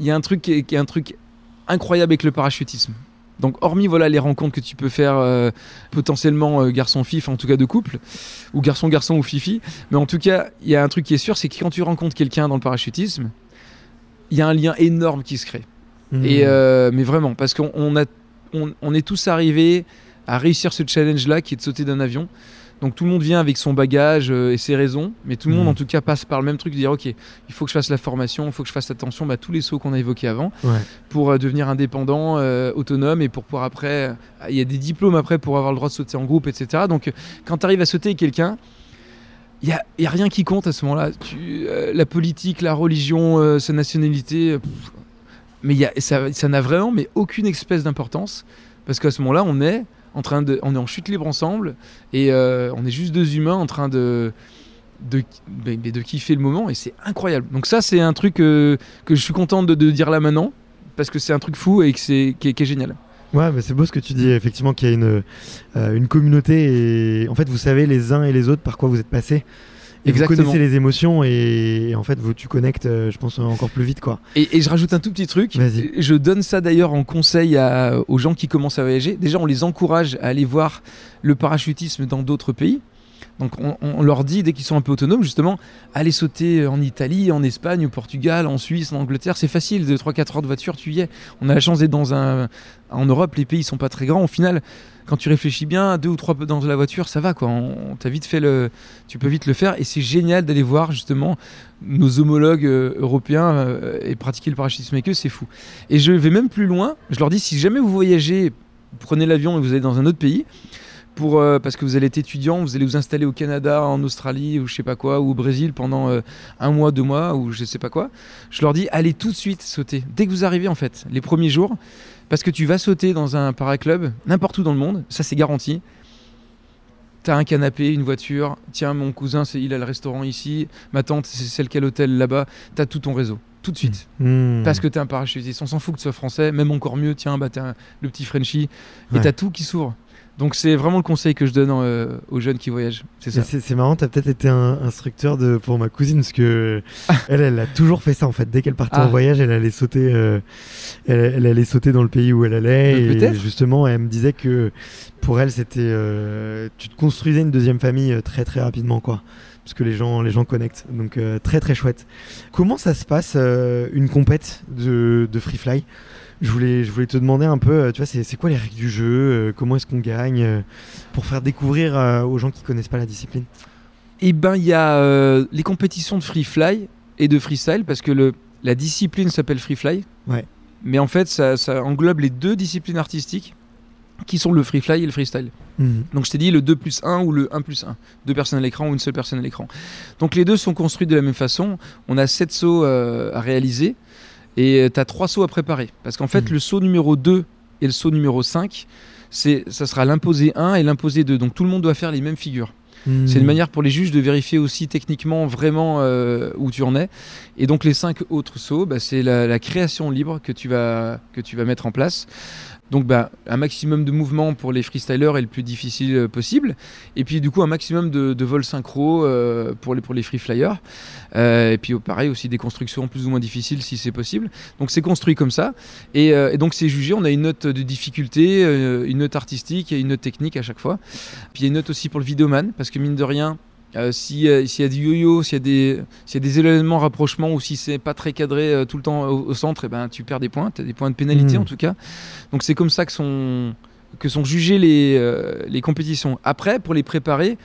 Il y a un truc qui est, qui est un truc incroyable avec le parachutisme. Donc hormis voilà les rencontres que tu peux faire euh, potentiellement euh, garçon-fille, enfin, en tout cas de couple, ou garçon-garçon ou fifi, mais en tout cas il y a un truc qui est sûr, c'est que quand tu rencontres quelqu'un dans le parachutisme, il y a un lien énorme qui se crée. Mhm. Et euh, mais vraiment, parce qu'on on a, on, on est tous arrivés à réussir ce challenge-là qui est de sauter d'un avion. Donc tout le monde vient avec son bagage euh, et ses raisons, mais tout le monde Mhm. en tout cas passe par le même truc de dire ok, il faut que je fasse la formation, il faut que je fasse attention bah, à tous les sauts qu'on a évoqués avant Ouais. pour euh, devenir indépendant, euh, autonome et pour pouvoir après, il y a des diplômes après pour avoir le droit de sauter en groupe, etc. Donc quand tu arrives à sauter avec quelqu'un, il n'y a, il y a rien qui compte à ce moment-là. La politique, la religion, sa nationalité, pff, mais y a, ça n'a vraiment mais aucune espèce d'importance parce qu'à ce moment-là, on est en train de, on est en chute libre ensemble et euh, on est juste deux humains en train de de, de kiffer le moment et c'est incroyable. Donc ça, c'est un truc euh, que je suis content de, dire là maintenant parce que c'est un truc fou et que c'est qui qui est génial. Ouais, mais c'est beau ce que tu dis, effectivement, qu'il y a une, euh, une communauté et en fait, vous savez les uns et les autres par quoi vous êtes passés. Et Exactement. vous connaissez les émotions et, et en fait, vous, tu connectes, euh, je pense, encore plus vite, quoi. Et, et je rajoute un tout petit truc. Je donne ça d'ailleurs en conseil à- aux gens qui commencent à voyager. Déjà, on les encourage à aller voir le parachutisme dans d'autres pays. Donc, on, leur dit, dès qu'ils sont un peu autonomes, justement, allez sauter en Italie, en Espagne, au Portugal, en Suisse, en Angleterre. C'est facile, de 3-4 heures de voiture, tu y es. On a la chance d'être dans un. En Europe, les pays sont pas très grands. Au final, quand tu réfléchis bien, deux ou trois dans la voiture, ça va, quoi. On, vite fait le. Tu peux vite le faire. Et c'est génial d'aller voir, justement, nos homologues euh, européens euh, et pratiquer le parachutisme avec eux, c'est fou. Et je vais même plus loin. Je leur dis si jamais vous voyagez, prenez l'avion et vous allez dans un autre pays, pour, euh, parce que vous allez être étudiant, vous allez vous installer au Canada, en Australie ou je sais pas quoi, ou au Brésil pendant euh, un mois, deux mois ou je sais pas quoi. Je leur dis allez tout de suite sauter dès que vous arrivez en fait, les premiers jours, parce que tu vas sauter dans un paraclub n'importe où dans le monde, ça c'est garanti. T'as un canapé, une voiture. Tiens, mon cousin, c'est, il a le restaurant ici. Ma tante, c'est celle qui a l'hôtel là-bas. T'as tout ton réseau, tout de suite. Hmm. Parce que t'es un parachutiste. On s'en fout que tu sois français, même encore mieux. Tiens, bah, t'es le petit Frenchie. Et Ouais. t'as tout qui s'ouvre. Donc, c'est vraiment le conseil que je donne euh, aux jeunes qui voyagent. C'est ça. Marrant, t'as peut-être été un instructeur de, pour ma cousine parce que elle, elle a toujours fait ça en fait. Dès qu'elle partait Ah. en voyage, elle allait sauter, euh, elle, elle allait sauter dans le pays où elle allait. Euh, et justement, elle me disait que pour elle, c'était, euh, tu te construisais une deuxième famille très très rapidement quoi. Parce que les gens, les gens connectent. Donc euh, très très chouette. Comment ça se passe euh, une compète de, de free fly? Je voulais, je voulais te demander un peu, euh, tu vois, c'est quoi les règles du jeu Comment est-ce qu'on gagne Pour faire découvrir aux gens qui connaissent pas la discipline? Et ben, il y a les compétitions de free fly et de freestyle parce que le, la discipline s'appelle free fly. Ouais. Mais en fait, ça, ça englobe les deux disciplines artistiques qui sont le free fly et le freestyle. Mhm. Donc je t'ai dit le 2 plus 1 ou le 1 plus 1. Deux personnes à l'écran ou une seule personne à l'écran. Donc les deux sont construits de la même façon. On a 7 sauts euh, à réaliser et tu as 3 sauts à préparer. Parce qu'en fait, Mhm. le saut numéro 2 et le saut numéro 5, c'est, ça sera l'imposé 1 et l'imposé 2. Donc tout le monde doit faire les mêmes figures. C'est une Mhm. manière pour les juges de vérifier aussi techniquement vraiment euh, où tu en es. Et donc les cinq autres sauts, bah, c'est la, la création libre que tu vas, que tu vas mettre en place. Donc bah, un maximum de mouvement pour les freestylers est le plus difficile euh, possible. Et puis du coup un maximum de, de vol synchro euh, pour, les, pour les free flyers. Euh, et puis oh, pareil aussi des constructions plus ou moins difficiles si c'est possible. Donc c'est construit comme ça. Et, euh, et donc c'est jugé, on a une note de difficulté, une note artistique et une note technique à chaque fois. Puis il y a une note aussi pour le vidéoman, parce que mine de rien, euh, si, euh, s'il y a du yo-yo, s'il y a des, s'il y a des éléments rapprochement ou si c'est pas très cadré euh, tout le temps au, au centre, et ben, tu perds des points, tu as des points de pénalité Mhm. en tout cas. Donc c'est comme ça que sont, que sont jugées les, euh, les compétitions. Après, pour les préparer,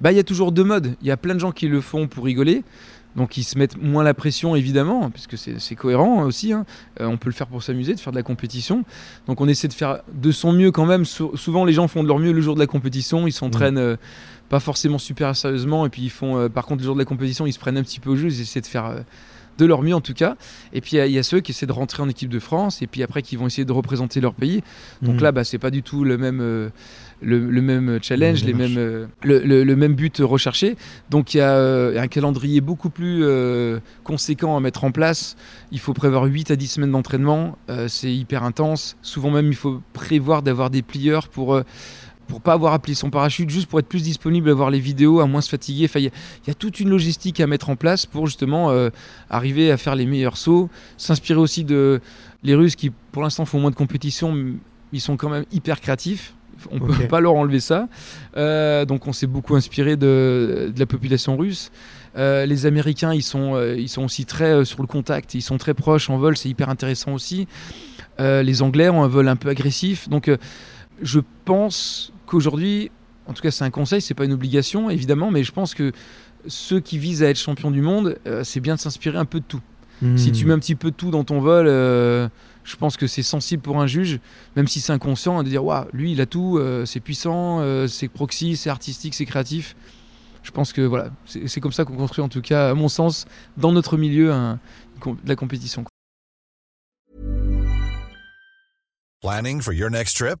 bah, il y a toujours deux modes. Il y a plein de gens qui le font pour rigoler. Donc ils se mettent moins la pression évidemment, puisque c'est c'est cohérent aussi. hein. Euh, on peut le faire pour s'amuser, de faire de la compétition. Donc on essaie de faire de son mieux quand même. Sou- souvent les gens font de leur mieux le jour de la compétition. Ils s'entraînent euh, pas forcément super sérieusement. Et puis ils font, par contre, le jour de la compétition, ils se prennent un petit peu au jeu, ils essaient de faire de leur mieux en tout cas. Et puis il y, a ceux qui essaient de rentrer en équipe de France et puis après qui vont essayer de représenter leur pays. Donc mmh. là, bah, c'est pas du tout le même, euh, le, même challenge, les mêmes, euh, le, même but recherché. Donc il y a euh, un calendrier beaucoup plus conséquent à mettre en place. Il faut prévoir 8 à 10 semaines d'entraînement. c'est hyper intense. Souvent même, il faut prévoir d'avoir des plieurs pour pour pas avoir appelé son parachute, juste pour être plus disponible à voir les vidéos, à moins se fatiguer. il y, a toute une logistique à mettre en place pour justement euh, arriver à faire les meilleurs sauts, s'inspirer aussi de les Russes qui, pour l'instant, font moins de compétition, ils sont quand même hyper créatifs. On ne peut pas leur enlever ça. Euh, donc, on s'est beaucoup inspiré de, la population russe. Euh, les Américains, ils sont, ils sont aussi très sur le contact, ils sont très proches en vol, c'est hyper intéressant aussi. les Anglais ont un vol un peu agressif. Donc, je pense qu'aujourd'hui, en tout cas c'est un conseil, c'est pas une obligation évidemment, mais je pense que ceux qui visent à être champion du monde, euh, c'est bien de s'inspirer un peu de tout. Hmm. Si tu mets un petit peu de tout dans ton vol, euh, je pense que c'est sensible pour un juge, même si c'est inconscient, de dire waouh, lui il a tout, euh, c'est puissant, c'est proxy, c'est artistique, c'est créatif. Je pense que voilà, c'est comme ça qu'on construit en tout cas, à mon sens, dans notre milieu, un, de la compétition. Planning for your next trip?